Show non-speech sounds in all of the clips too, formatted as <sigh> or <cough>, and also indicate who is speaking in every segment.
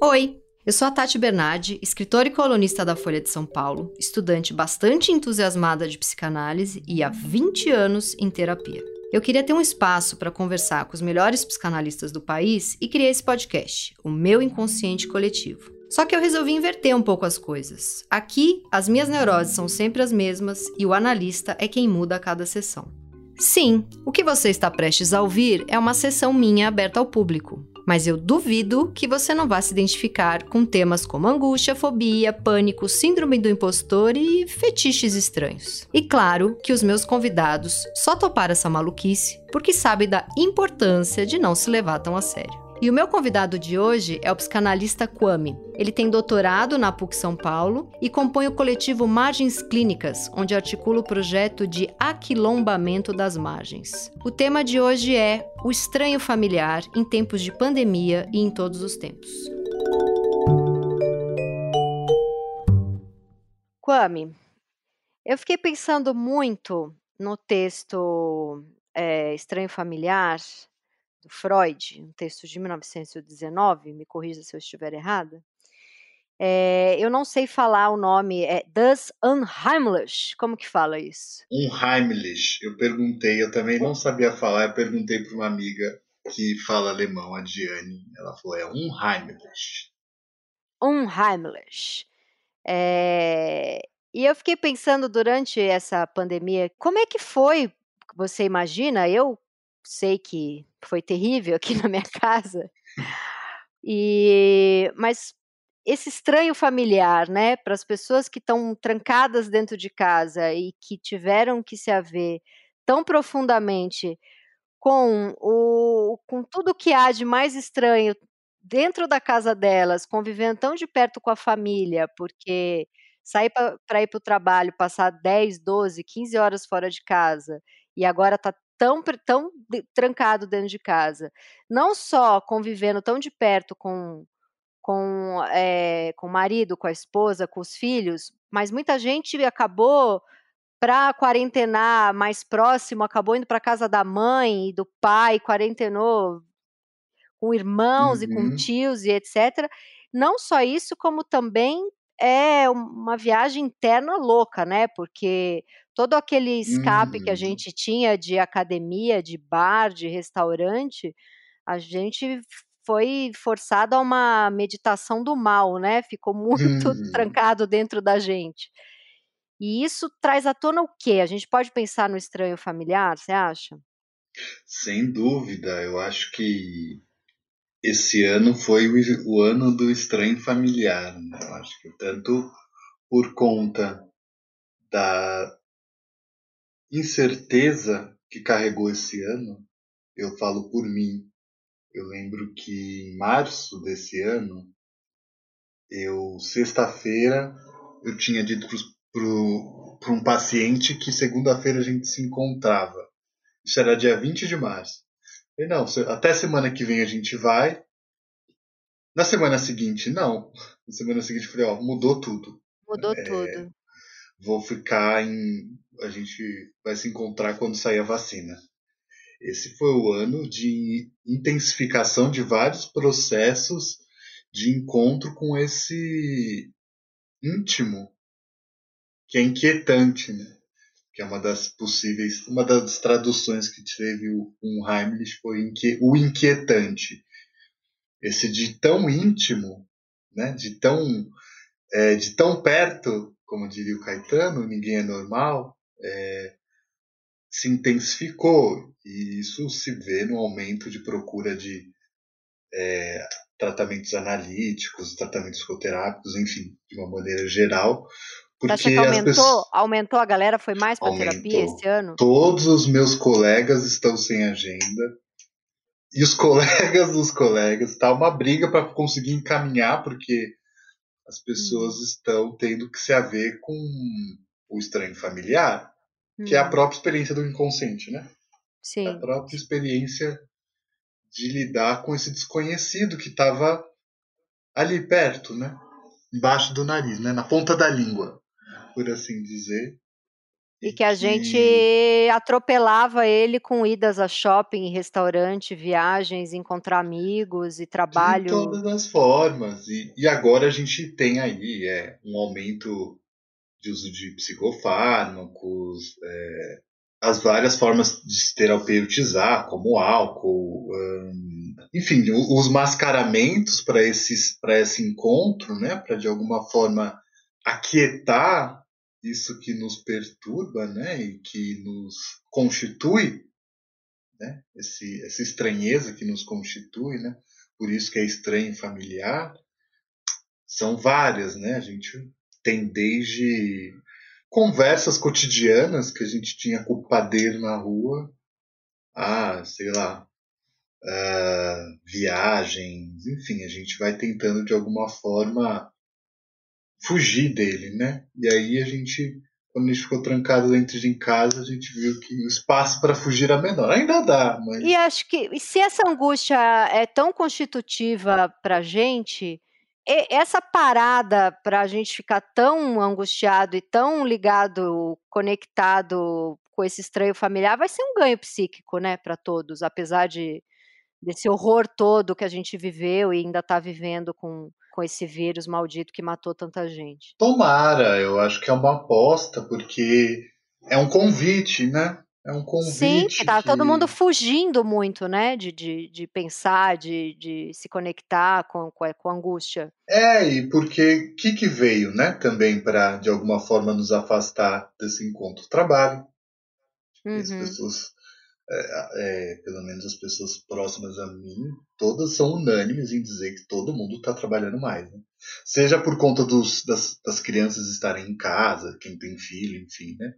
Speaker 1: Oi, eu sou a Tati Bernardi, escritora e colunista da Folha de São Paulo, estudante bastante entusiasmada de psicanálise e há 20 anos em terapia. Eu queria ter um espaço para conversar com os melhores psicanalistas do país e criei esse podcast, o meu inconsciente coletivo. Só que eu resolvi inverter um pouco as coisas. Aqui, as minhas neuroses são sempre as mesmas e o analista é quem muda a cada sessão. Sim, o que você está prestes a ouvir é uma sessão minha aberta ao público mas eu duvido que você não vá se identificar com temas como angústia, fobia, pânico, síndrome do impostor e fetiches estranhos. E claro que os meus convidados só toparam essa maluquice porque sabem da importância de não se levar tão a sério. E o meu convidado de hoje é o psicanalista Kwame. Ele tem doutorado na PUC São Paulo e compõe o coletivo Margens Clínicas, onde articula o projeto de aquilombamento das margens. O tema de hoje é o estranho familiar em tempos de pandemia e em todos os tempos. Kwame, eu fiquei pensando muito no texto é, Estranho Familiar do Freud, um texto de 1919, me corrija se eu estiver errada. É, eu não sei falar o nome, é Das Unheimlich, como que fala isso?
Speaker 2: Unheimlich, eu perguntei, eu também não sabia falar, eu perguntei para uma amiga que fala alemão, a Diane, ela falou, é Unheimlich.
Speaker 1: Unheimlich. É, e eu fiquei pensando durante essa pandemia, como é que foi, você imagina, eu sei que foi terrível aqui <laughs> na minha casa. E mas esse estranho familiar, né, para as pessoas que estão trancadas dentro de casa e que tiveram que se haver tão profundamente com o com tudo que há de mais estranho dentro da casa delas, convivendo tão de perto com a família, porque sair para ir para o trabalho, passar 10, 12, 15 horas fora de casa, e agora está tão, tão trancado dentro de casa, não só convivendo tão de perto com, com, é, com o marido, com a esposa, com os filhos, mas muita gente acabou para quarentenar mais próximo, acabou indo para casa da mãe e do pai, quarentenou com irmãos uhum. e com uhum. tios e etc. Não só isso, como também é uma viagem interna louca, né? Porque todo aquele escape que a uhum. gente tinha de academia, de bar, de restaurante, a gente foi forçado a uma meditação do mal, né? Ficou muito <laughs> uhum. trancado dentro da gente. E isso traz à tona o quê? A gente pode pensar no estranho familiar, você acha?
Speaker 2: Sem dúvida, eu acho que esse ano foi o, o ano do estranho familiar. Né? Eu acho que tanto por conta da incerteza que carregou esse ano, eu falo por mim. Eu lembro que em março desse ano, eu sexta-feira eu tinha dito para um paciente que segunda-feira a gente se encontrava. Isso era dia 20 de março. Falei, não, até semana que vem a gente vai. Na semana seguinte, não. Na semana seguinte, eu falei, ó, mudou tudo.
Speaker 1: Mudou é, tudo.
Speaker 2: Vou ficar em. A gente vai se encontrar quando sair a vacina. Esse foi o ano de intensificação de vários processos de encontro com esse íntimo, que é inquietante, né? que é uma das possíveis, uma das traduções que teve o um Heimlich foi o inquietante. Esse de tão íntimo, né, de tão é, de tão perto, como diria o Caetano, ninguém é normal, é, se intensificou e isso se vê no aumento de procura de é, tratamentos analíticos, tratamentos psicoterápicos, enfim, de uma maneira geral,
Speaker 1: porque Você acha que aumentou, pessoas... aumentou a galera? Foi mais para terapia esse ano?
Speaker 2: Todos os meus colegas estão sem agenda. E os <laughs> colegas dos colegas. Tá uma briga para conseguir encaminhar, porque as pessoas hum. estão tendo que se haver com o estranho familiar, hum. que é a hum. própria experiência do inconsciente, né?
Speaker 1: Sim.
Speaker 2: A própria experiência de lidar com esse desconhecido que estava ali perto, né? Embaixo do nariz, né? Na ponta da língua por assim dizer.
Speaker 1: E, e que a gente atropelava ele com idas a shopping, restaurante, viagens, encontrar amigos e trabalho. De
Speaker 2: todas as formas. E, e agora a gente tem aí é, um aumento de uso de psicofármacos, é, as várias formas de se terapeutizar, como álcool, hum, enfim, os mascaramentos para esse encontro, né, para de alguma forma aquietar isso que nos perturba, né, e que nos constitui, né, esse, essa estranheza que nos constitui, né, por isso que é estranho familiar, são várias, né, a gente tem desde conversas cotidianas que a gente tinha com o padeiro na rua, a, sei lá, uh, viagens, enfim, a gente vai tentando de alguma forma fugir dele, né? E aí a gente, quando a gente ficou trancado dentro de casa, a gente viu que o espaço para fugir era menor. Ainda dá, mas.
Speaker 1: E acho que se essa angústia é tão constitutiva para gente, essa parada para a gente ficar tão angustiado e tão ligado, conectado com esse estranho familiar, vai ser um ganho psíquico, né, para todos, apesar de desse horror todo que a gente viveu e ainda está vivendo com, com esse vírus maldito que matou tanta gente.
Speaker 2: Tomara, eu acho que é uma aposta, porque é um convite, né? É um convite.
Speaker 1: Sim, tá que... todo mundo fugindo muito, né? De, de, de pensar, de, de se conectar com, com, a angústia.
Speaker 2: É, e porque o que, que veio, né? Também para, de alguma forma, nos afastar desse encontro? Trabalho. Uhum. As pessoas, é, é, pelo menos as pessoas próximas a mim, todas são unânimes em dizer que todo mundo está trabalhando mais. Né? Seja por conta dos, das, das crianças estarem em casa, quem tem filho, enfim, né?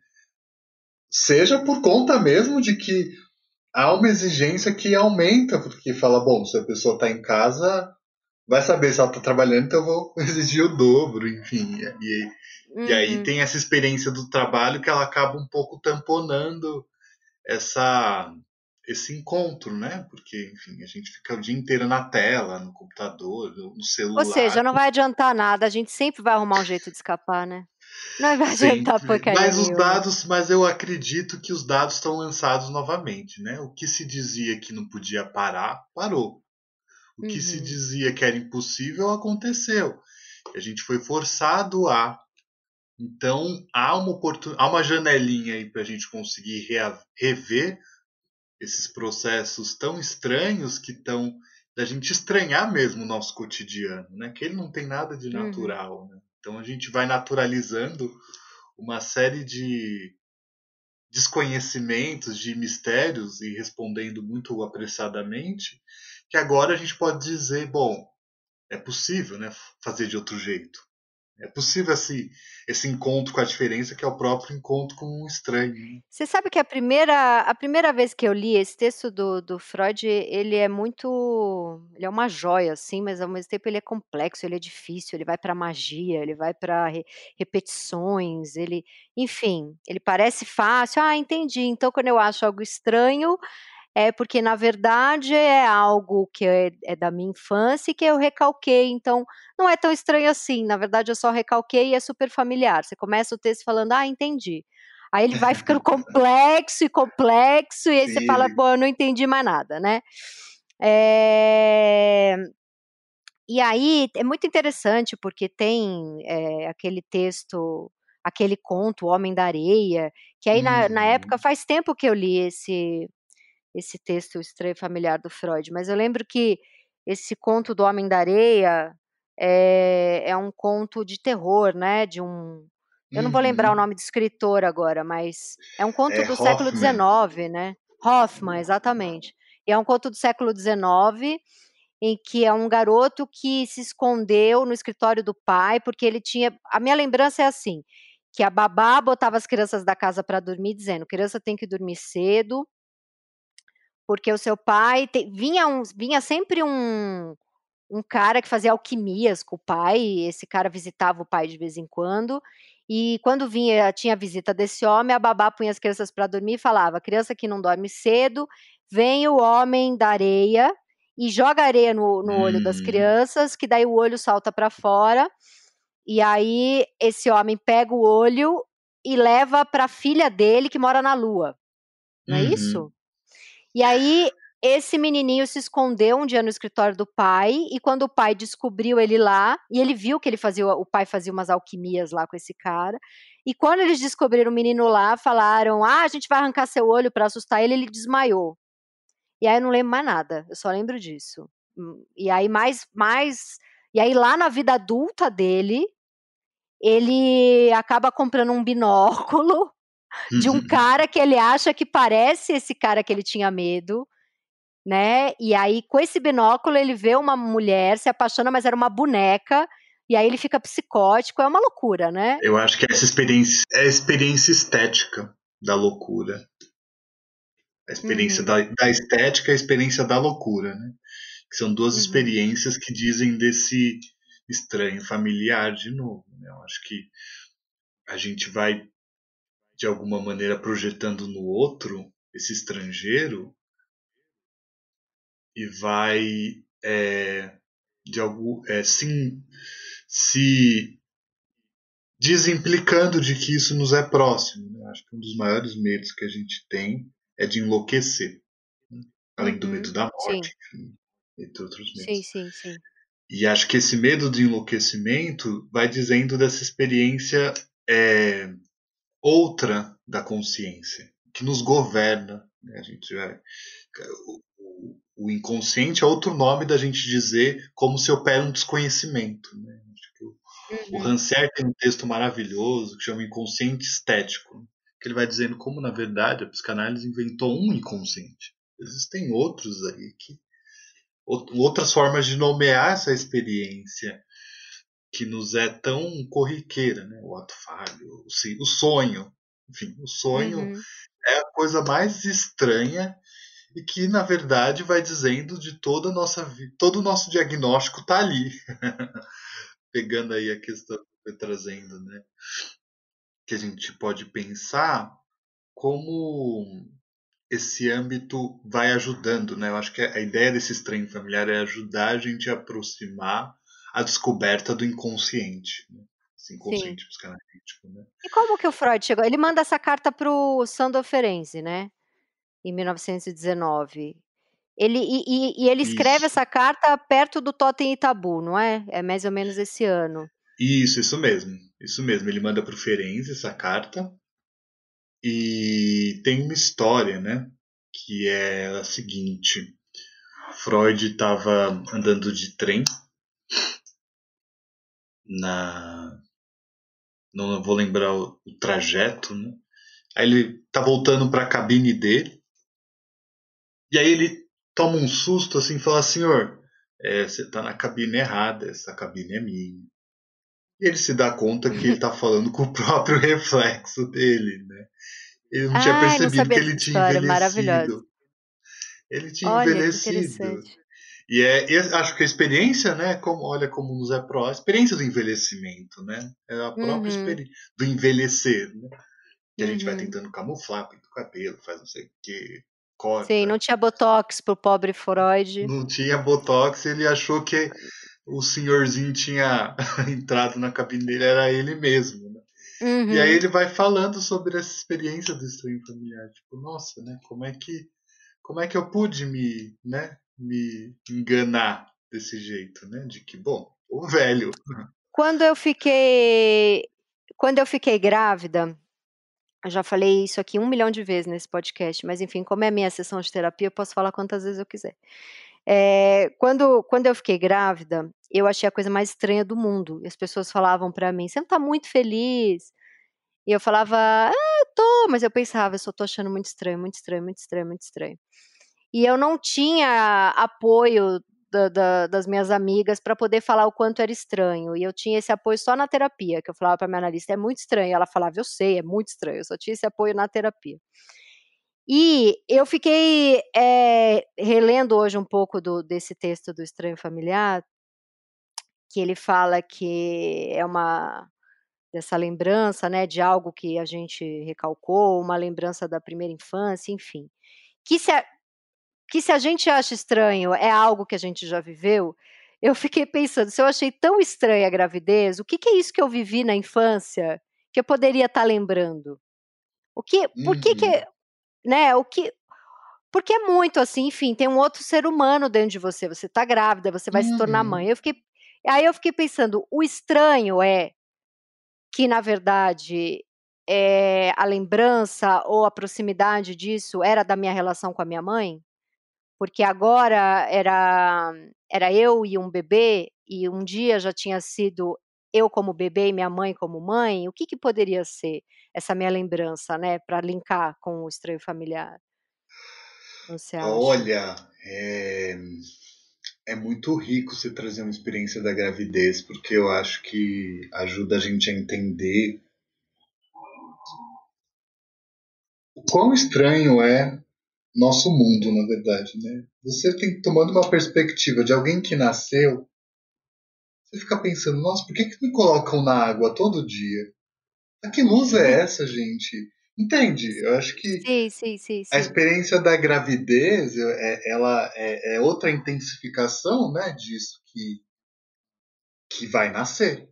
Speaker 2: seja por conta mesmo de que há uma exigência que aumenta, porque fala, bom, se a pessoa está em casa, vai saber se ela está trabalhando, então eu vou <laughs> exigir o dobro, enfim. E, uhum. e aí uhum. tem essa experiência do trabalho que ela acaba um pouco tamponando essa esse encontro, né? Porque, enfim, a gente fica o dia inteiro na tela, no computador, no celular.
Speaker 1: Ou seja, não vai adiantar nada, a gente sempre vai arrumar um jeito de escapar, né? Não vai adiantar porcaria
Speaker 2: Mas os dados, mas eu acredito que os dados estão lançados novamente, né? O que se dizia que não podia parar, parou. O que uhum. se dizia que era impossível, aconteceu. A gente foi forçado a. Então, há uma, oportun... há uma janelinha aí para a gente conseguir rever esses processos tão estranhos que estão da gente estranhar mesmo o nosso cotidiano, né? Que ele não tem nada de uhum. natural, uhum. né? Então a gente vai naturalizando uma série de desconhecimentos, de mistérios e respondendo muito apressadamente, que agora a gente pode dizer, bom, é possível, né, fazer de outro jeito. É possível esse, esse encontro com a diferença que é o próprio encontro com um estranho.
Speaker 1: Você sabe que a primeira, a primeira vez que eu li esse texto do, do Freud, ele é muito. Ele é uma joia, assim, mas ao mesmo tempo ele é complexo, ele é difícil, ele vai para magia, ele vai para re, repetições, ele. Enfim, ele parece fácil. Ah, entendi. Então, quando eu acho algo estranho, é porque na verdade é algo que é, é, da minha infância e que eu recalquei, então não é tão estranho assim. Na verdade, eu só recalquei e é super familiar. Você começa o texto falando, ah, entendi. Aí ele vai ficando <laughs> complexo e complexo, e aí Sim. você fala, pô, eu não entendi mais nada, né? É... E aí é muito interessante porque tem é, aquele texto, aquele conto, O Homem da Areia, que aí na, na época uhum. faz tempo que eu li esse, esse texto o Estranho Familiar do Freud, mas eu lembro que esse conto do Homem da Areia é, é um conto de terror, né? De um. Eu não vou lembrar o uhum. nome do escritor agora, mas é um conto é do Hoffman. século XIX, né? Hoffman, exatamente. E é um conto do século XIX em que é um garoto que se escondeu no escritório do pai porque ele tinha. A minha lembrança é assim: que a babá botava as crianças da casa para dormir, dizendo: criança tem que dormir cedo, porque o seu pai te, vinha, um, vinha sempre um, um cara que fazia alquimias com o pai, esse cara visitava o pai de vez em quando, e quando vinha, tinha a visita desse homem, a babá punha as crianças para dormir e falava: criança que não dorme cedo, vem o homem da areia e joga areia no, no hum. olho das hum. crianças, que daí o olho salta para fora. E aí esse homem pega o olho e leva para a filha dele que mora na Lua. Não é
Speaker 2: Uhum.
Speaker 1: isso? E aí esse menininho se escondeu um dia no escritório do pai e quando o pai descobriu ele lá e ele viu que ele fazia o pai fazia umas alquimias lá com esse cara e quando eles descobriram o menino lá falaram ah a gente vai arrancar seu olho para assustar ele ele desmaiou. E aí eu não lembro mais nada eu só lembro disso. Hum, e aí mais mais e aí lá na vida adulta dele ele acaba comprando um binóculo de um cara que ele acha que parece esse cara que ele tinha medo, né? E aí, com esse binóculo, ele vê uma mulher, se apaixona, mas era uma boneca, e aí ele fica psicótico, é uma loucura, né?
Speaker 2: Eu acho que essa experiência é a experiência estética da loucura. A experiência
Speaker 1: Uhum.
Speaker 2: da, da estética e a experiência da loucura, né? Que são duas
Speaker 1: Uhum.
Speaker 2: experiências que dizem desse estranho familiar de novo. Né? Eu acho que a gente vai, de alguma maneira, projetando no outro esse estrangeiro e vai é, de algum, é, sim, se desimplicando de que isso nos é próximo. Né? Acho que um dos maiores medos que a gente tem é de enlouquecer, né? além do
Speaker 1: Uhum.
Speaker 2: medo da morte, enfim, entre outros medos.
Speaker 1: Sim, sim, sim.
Speaker 2: E acho que esse medo de enlouquecimento vai dizendo dessa experiência é, outra da consciência, que nos governa. Né? A gente já, o, o, inconsciente é outro nome da gente dizer como se opera um desconhecimento. Né? O,
Speaker 1: Uhum.
Speaker 2: o Rancière tem um texto maravilhoso que chama Inconsciente Estético, que ele vai dizendo como, na verdade, a psicanálise inventou um inconsciente. Existem outros aí que outras formas de nomear essa experiência que nos é tão corriqueira, né? O ato falho, o, sonho, enfim, o sonho
Speaker 1: Uhum.
Speaker 2: é a coisa mais estranha e que na verdade vai dizendo de toda a nossa vida, todo o nosso diagnóstico está ali, <laughs> pegando aí a questão que foi trazendo, né? Que a gente pode pensar como esse âmbito vai ajudando, né? Eu acho que a ideia desse estranho familiar é ajudar a gente a aproximar a descoberta do inconsciente, né? esse inconsciente psicanalítico, né?
Speaker 1: E como que o Freud chegou? Ele manda essa carta para o Sandor Ferenczi, né? Em 1919. Ele, e, e, e ele escreve isso. essa carta perto do Totem e Tabu, não é? É mais ou menos esse ano.
Speaker 2: Isso, isso mesmo. Isso mesmo. Ele manda para o Ferenczi essa carta. E tem uma história, né? Que é a seguinte: Freud estava andando de trem na. Não vou lembrar o, o trajeto, né? Aí ele tá voltando para a cabine dele. E aí ele toma um susto assim e fala: Senhor, é, você tá na cabine errada, essa cabine é minha. E ele se dá conta que ele tá <laughs> falando com o próprio reflexo dele, né? Ele não tinha
Speaker 1: Ah,
Speaker 2: percebido que ele tinha
Speaker 1: história,
Speaker 2: envelhecido. Ele tinha
Speaker 1: Olha,
Speaker 2: envelhecido. E é, acho que a experiência, né, como, olha como nos é pró, a experiência do envelhecimento, né, é a própria
Speaker 1: Uhum.
Speaker 2: experiência do envelhecer, né, que a gente vai
Speaker 1: Uhum.
Speaker 2: tentando camuflar, pinta o cabelo, faz não sei o que, corta.
Speaker 1: Sim, não tinha botox pro pobre Freud.
Speaker 2: Não tinha botox, ele achou que o senhorzinho tinha <laughs> entrado na cabine dele, era ele mesmo, né.
Speaker 1: Uhum.
Speaker 2: E aí ele vai falando sobre essa experiência do estranho familiar, tipo, nossa, né, como é que como é que eu pude me, né, me enganar desse jeito, né, de que, bom, o velho.
Speaker 1: Quando eu fiquei quando eu fiquei grávida, eu já falei isso aqui um milhão de vezes nesse podcast, mas enfim, como é a minha sessão de terapia, eu posso falar quantas vezes eu quiser. É, quando, quando eu fiquei grávida, eu achei a coisa mais estranha do mundo. E as pessoas falavam pra mim: você não tá muito feliz? E eu falava: ah, tô, mas eu pensava, eu só tô achando muito estranho, muito estranho, muito estranho, muito estranho. E eu não tinha apoio da, da, das minhas amigas para poder falar o quanto era estranho. E eu tinha esse apoio só na terapia, que eu falava para minha analista, é muito estranho. Ela falava, eu sei, é muito estranho. Eu só tinha esse apoio na terapia. E eu fiquei é, relendo hoje um pouco do, desse texto do Estranho Familiar, que ele fala que é uma dessa lembrança, né, de algo que a gente recalcou, uma lembrança da primeira infância, enfim. Que se que se a gente acha estranho é algo que a gente já viveu, eu fiquei pensando, se eu achei tão estranha a gravidez, o que, que é isso que eu vivi na infância que eu poderia estar tá lembrando? O que, por que que, uhum. né, o que, porque é muito assim, enfim, tem um outro ser humano dentro de você, você tá grávida, você vai uhum. se tornar mãe. Uhum. Eu fiquei, aí eu fiquei pensando, o estranho é que, na verdade, é, a lembrança ou a proximidade disso era da minha relação com a minha mãe? Porque agora era, era eu e um bebê, e um dia já tinha sido eu como bebê e minha mãe como mãe, o que, que poderia ser essa minha lembrança, né, para linkar com o estranho familiar?
Speaker 2: Você acha? Olha, é, é muito rico você trazer uma experiência da gravidez, porque eu acho que ajuda a gente a entender o quão estranho é nosso mundo, na verdade, né? Você tem tomando uma perspectiva de alguém que nasceu, você fica pensando, nossa, por que, que me colocam na água todo dia? A que luz é uhum. essa, gente? Entende? Eu acho que
Speaker 1: sim, sim, sim,
Speaker 2: a experiência da gravidez é, ela é, é, outra intensificação né, disso que, que vai nascer.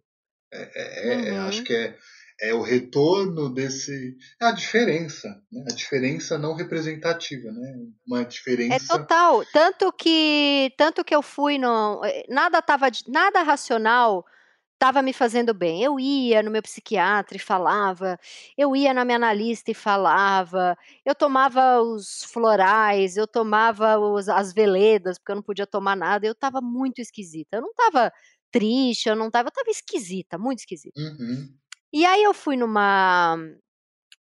Speaker 2: É, é, é uhum. Acho que é, é o retorno desse. É a diferença, né? a diferença não representativa, né? Uma diferença.
Speaker 1: É total. Tanto que, tanto que eu fui no. Nada tava, nada racional estava me fazendo bem. Eu ia no meu psiquiatra e falava, eu ia na minha analista e falava, eu tomava os florais, eu tomava os, as veledas, porque eu não podia tomar nada, eu estava muito esquisita. Eu não estava triste, eu não estava, eu estava esquisita, muito esquisita.
Speaker 2: Uhum.
Speaker 1: E aí eu fui numa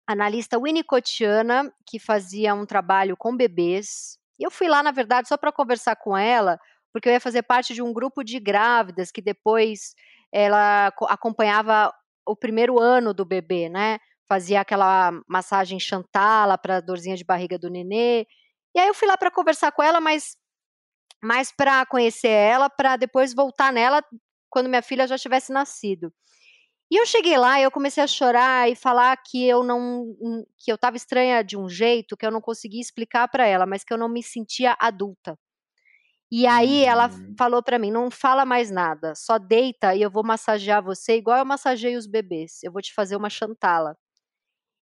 Speaker 1: analista winnicottiana que fazia um trabalho com bebês. E eu fui lá, na verdade, só para conversar com ela, porque eu ia fazer parte de um grupo de grávidas que depois ela acompanhava o primeiro ano do bebê, né? Fazia aquela massagem chantala para dorzinha de barriga do nenê. E aí eu fui lá para conversar com ela, mas mais para conhecer ela, para depois voltar nela quando minha filha já tivesse nascido. E eu cheguei lá e eu comecei a chorar e falar que eu não que eu estava estranha de um jeito que eu não conseguia explicar para ela, mas que eu não me sentia adulta. E aí uhum. ela falou para mim: "Não fala mais nada, só deita e eu vou massagear você igual eu massageio os bebês. Eu vou te fazer uma chantala".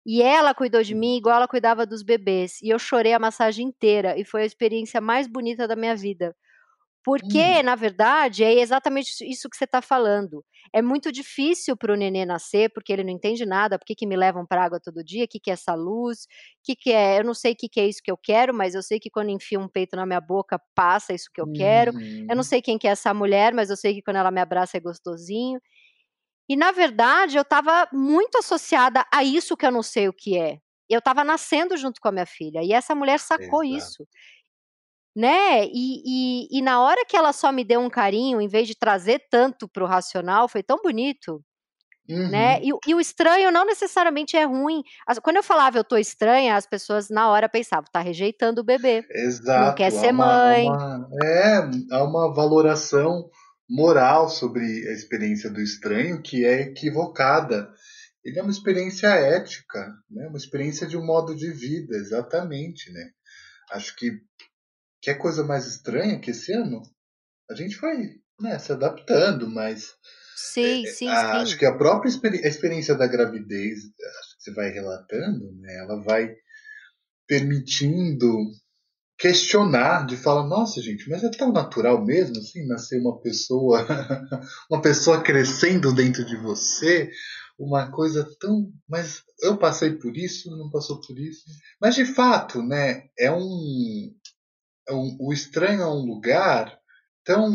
Speaker 1: E ela cuidou de mim igual ela cuidava dos bebês, e eu chorei a massagem inteira e foi a experiência mais bonita da minha vida. Porque, hum. na verdade, é exatamente isso que você está falando. É muito difícil para o nenê nascer, porque ele não entende nada. Por que, que me levam para água todo dia? O que, que é essa luz? O que, que é? Eu não sei o que, que é isso que eu quero, mas eu sei que quando enfio um peito na minha boca, passa isso que eu quero. Eu não uhum. sei quem que é essa mulher, mas eu sei que quando ela me abraça é gostosinho. E, na verdade, eu estava muito associada a isso que eu não sei o que é. Eu estava nascendo junto com a minha filha. E essa mulher sacou Exato. isso né? E, e, e, na hora que ela só me deu um carinho, em vez de trazer tanto para o racional, foi tão bonito. Né? Uhum. Né? E, e, o estranho não necessariamente é ruim. Quando eu falava eu tô estranha, as pessoas na hora pensavam, tá rejeitando o bebê.
Speaker 2: Exato.
Speaker 1: Não quer ser uma, mãe.
Speaker 2: Uma, é, há uma valoração moral sobre a experiência do estranho que é equivocada. Ele é uma experiência ética, né? uma experiência de um modo de vida, exatamente. Né? Acho que que é coisa mais estranha que esse ano a gente foi né, se adaptando, mas
Speaker 1: sim, é, sim,
Speaker 2: a,
Speaker 1: sim.
Speaker 2: acho que a própria experi a experiência da gravidez, acho que você vai relatando, né, ela vai permitindo questionar, de falar, nossa gente, mas é tão natural mesmo assim nascer uma pessoa, <laughs> uma pessoa crescendo dentro de você, uma coisa tão, mas eu passei por isso, não passou por isso, mas de fato, né, é um o estranho é um lugar tão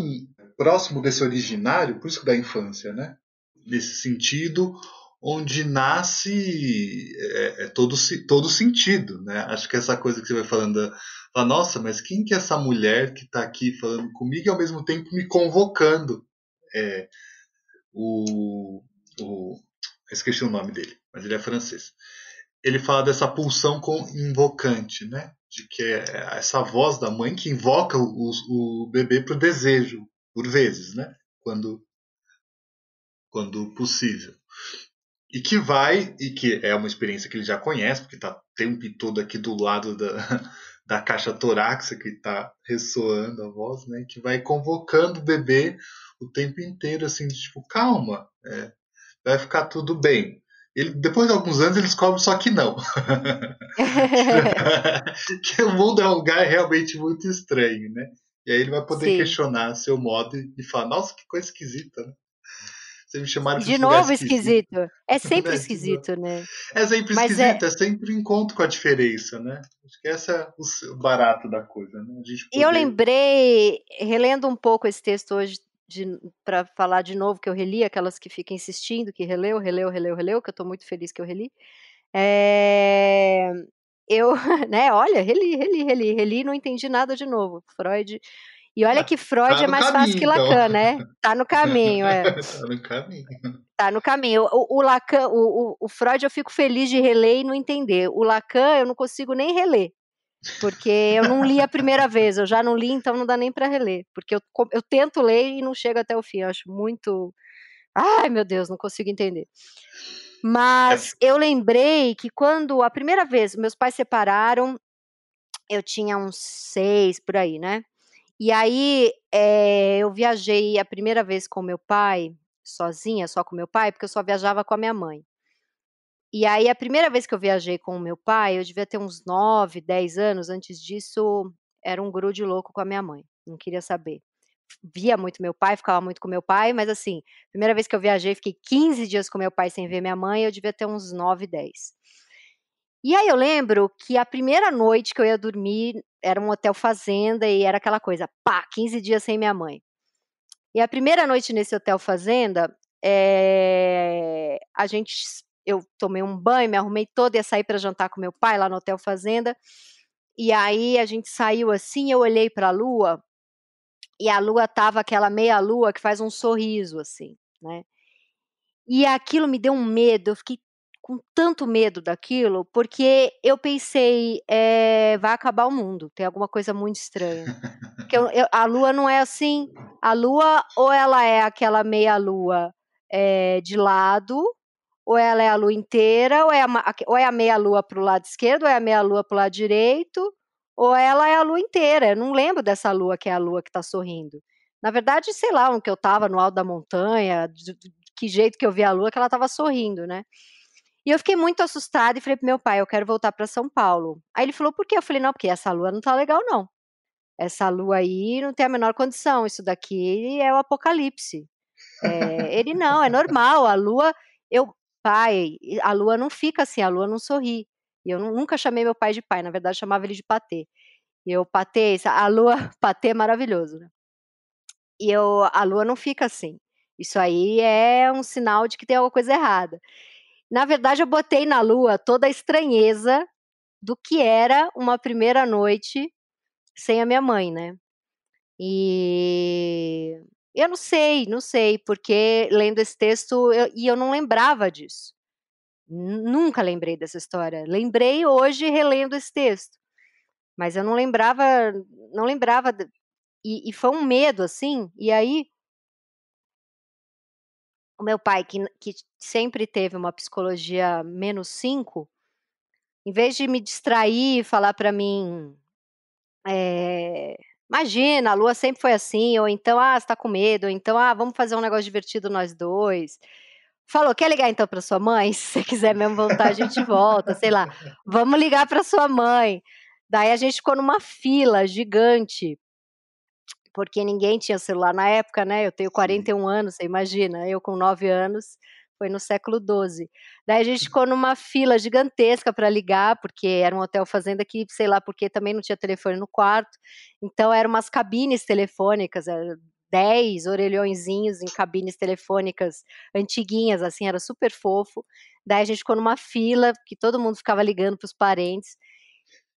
Speaker 2: próximo desse originário, por isso da infância, né? Nesse sentido, onde nasce é, é todo, todo sentido, né? Acho que essa coisa que você vai falando, fala, nossa, mas quem que é essa mulher que está aqui falando comigo e ao mesmo tempo me convocando? É, o, o, esqueci o nome dele, mas ele é francês. Ele fala dessa pulsão com invocante, né? de que é essa voz da mãe que invoca o, o bebê para o desejo, por vezes, né? Quando, quando possível. E que vai, e que é uma experiência que ele já conhece, porque está o tempo todo aqui do lado da, <laughs> da caixa torácica que está ressoando a voz, né? Que vai convocando o bebê o tempo inteiro, assim, de, tipo, calma, é, vai ficar tudo bem. Ele, depois de alguns anos, eles descobrem só que não. <laughs> que o mundo é um lugar realmente muito estranho, né? E aí ele vai poder Sim. questionar seu modo e falar, nossa, que coisa esquisita, né?
Speaker 1: Vocês me chamaram de novo esquisito. esquisito. É <laughs> sempre é, esquisito, né?
Speaker 2: É sempre Mas esquisito, é... é sempre um encontro com a diferença, né? Acho que esse é o barato da coisa, né?
Speaker 1: A gente poder... E eu lembrei, relendo um pouco esse texto hoje para falar de novo que eu reli, aquelas que ficam insistindo que releu, releu, releu, releu, que eu estou muito feliz que eu reli. É, eu, <laughs> né, olha, reli, reli, reli, reli, não entendi nada de novo. Freud. E olha tá, que Freud tá é mais caminho, fácil que Lacan, então. né? Tá no <laughs> caminho, é.
Speaker 2: tá no caminho.
Speaker 1: Tá no caminho. O, o Lacan, o, o, o Freud eu fico feliz de reler e não entender. O Lacan eu não consigo nem reler. Porque eu não li a primeira vez, eu já não li, então não dá nem para reler. Porque eu, eu tento ler e não chego até o fim. Eu acho muito. Ai, meu Deus, não consigo entender. Mas é. eu lembrei que quando a primeira vez meus pais separaram, eu tinha uns seis por aí, né? E aí é, eu viajei a primeira vez com meu pai, sozinha, só com meu pai, porque eu só viajava com a minha mãe. E aí, a primeira vez que eu viajei com o meu pai, eu devia ter uns 9, 10 anos. Antes disso, era um grude louco com a minha mãe. Não queria saber. Via muito meu pai, ficava muito com meu pai, mas assim, primeira vez que eu viajei, fiquei 15 dias com meu pai sem ver minha mãe, eu devia ter uns 9, 10. E aí eu lembro que a primeira noite que eu ia dormir era um hotel fazenda e era aquela coisa, pá, 15 dias sem minha mãe. E a primeira noite nesse hotel fazenda, é, a gente eu tomei um banho, me arrumei toda e sair para jantar com meu pai lá no Hotel Fazenda. E aí a gente saiu assim, eu olhei para a lua e a lua tava aquela meia lua que faz um sorriso assim, né? E aquilo me deu um medo, eu fiquei com tanto medo daquilo, porque eu pensei, é, vai acabar o mundo, tem alguma coisa muito estranha. Porque eu, eu, a lua não é assim, a lua ou ela é aquela meia lua é, de lado, ou ela é a lua inteira, ou é a, ou é a meia-lua para o lado esquerdo, ou é a meia-lua para o lado direito, ou ela é a lua inteira. Eu não lembro dessa lua que é a lua que está sorrindo. Na verdade, sei lá, onde eu estava, no alto da montanha, de, de, que jeito que eu vi a lua, que ela estava sorrindo, né? E eu fiquei muito assustada e falei pro meu pai, eu quero voltar para São Paulo. Aí ele falou, por quê? Eu falei, não, porque essa lua não tá legal, não. Essa lua aí não tem a menor condição, isso daqui é o apocalipse. É, ele não, é normal, a lua, eu, pai, a lua não fica assim, a lua não sorri. E eu nunca chamei meu pai de pai, na verdade chamava ele de patê. E eu, patê, a lua, <laughs> patê é maravilhoso, né? E eu, a lua não fica assim. Isso aí é um sinal de que tem alguma coisa errada. Na verdade, eu botei na lua toda a estranheza do que era uma primeira noite sem a minha mãe, né? E eu não sei, não sei, porque lendo esse texto eu, e eu não lembrava disso. Nunca lembrei dessa história. Lembrei hoje relendo esse texto, mas eu não lembrava, não lembrava. E, e foi um medo assim. E aí o meu pai, que, que sempre teve uma psicologia menos cinco, em vez de me distrair e falar para mim, é, Imagina, a lua sempre foi assim, ou então, ah, você tá com medo, ou então, ah, vamos fazer um negócio divertido nós dois. Falou, quer ligar então para sua mãe? <laughs> Se você quiser mesmo voltar, a gente volta, sei lá. Vamos ligar para sua mãe. Daí a gente ficou numa fila gigante, porque ninguém tinha celular na época, né? Eu tenho 41 anos, você imagina, eu com 9 anos, foi no século XII. Daí a gente ficou numa fila gigantesca para ligar, porque era um hotel fazenda que, sei lá, porque também não tinha telefone no quarto. Então eram umas cabines telefônicas, era 10 orelhõezinhos em cabines telefônicas antiguinhas, assim, era super fofo. Daí a gente ficou numa fila, que todo mundo ficava ligando para os parentes.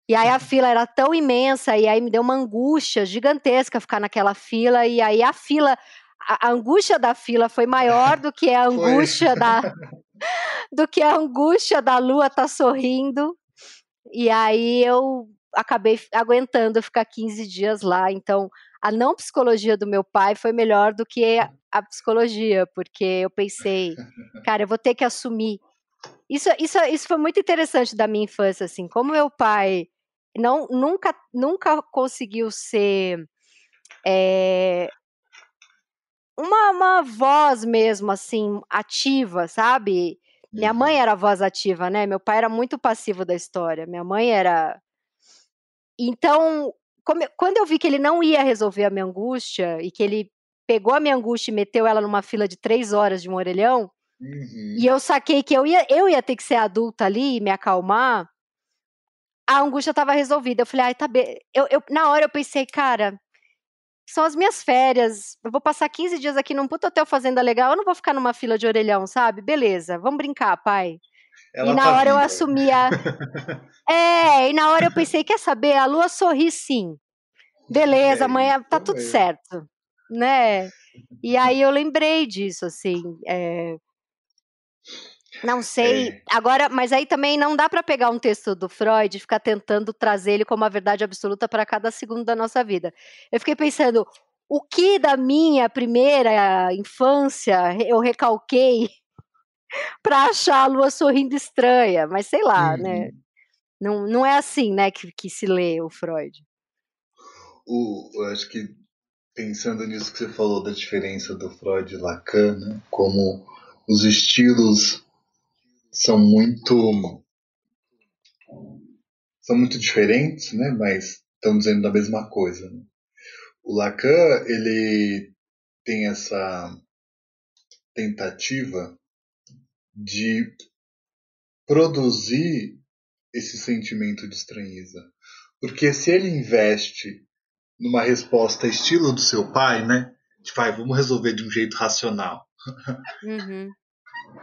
Speaker 1: E aí a fila era tão imensa, e aí me deu uma angústia gigantesca ficar naquela fila, e aí a fila, a, angústia da fila foi maior do que a <laughs> angústia da <laughs> do que a angústia da lua tá sorrindo. E aí eu acabei aguentando ficar 15 dias lá. Então, a não psicologia do meu pai foi melhor do que a psicologia, porque eu pensei, <laughs> cara, eu vou ter que assumir. Isso, isso, isso foi muito interessante da minha infância, assim, como meu pai não nunca nunca conseguiu ser é, uma, uma voz mesmo, assim, ativa, sabe? Minha
Speaker 2: Uhum.
Speaker 1: mãe era a voz ativa, né, meu pai era muito passivo da história, minha mãe era então, como eu quando eu vi que ele não ia resolver a minha angústia e que ele pegou a minha angústia e meteu ela numa fila de 3 horas de um orelhão,
Speaker 2: Uhum.
Speaker 1: e eu saquei que eu ia eu ia ter que ser adulta ali e me acalmar, a angústia estava resolvida, eu falei: "Ai tá be" eu eu na hora eu pensei: "Cara, são as minhas férias, eu vou passar 15 dias aqui num puta hotel fazenda legal, eu não vou ficar numa fila de orelhão, sabe, beleza, vamos brincar pai".
Speaker 2: Ela
Speaker 1: E na
Speaker 2: tá
Speaker 1: hora eu
Speaker 2: viva.
Speaker 1: assumi a <laughs> é, e na hora eu pensei: "Quer saber, a lua sorri sim, beleza
Speaker 2: É
Speaker 1: amanhã tá tudo
Speaker 2: mesmo.
Speaker 1: certo", né. E aí eu lembrei disso, assim, eh não sei,
Speaker 2: É.
Speaker 1: agora mas aí também não dá pra pegar um texto do Freud e ficar tentando trazer ele como a verdade absoluta pra cada segundo da nossa vida. Eu fiquei pensando, o que da minha primeira infância eu recalquei <laughs> pra achar a lua sorrindo estranha, mas sei lá, né,
Speaker 2: Uhum.
Speaker 1: não não é assim, né, que que se lê o Freud.
Speaker 2: O eu acho que pensando nisso que você falou da diferença do Freud e Lacan, né, como os estilos são muito são muito diferentes, né, mas estão dizendo da mesma coisa, né. O Lacan, ele tem essa tentativa de produzir esse sentimento de estranheza, porque se ele investe numa resposta estilo do seu pai, né, tipo: "Ai, vamos resolver de um jeito racional".
Speaker 1: Uhum.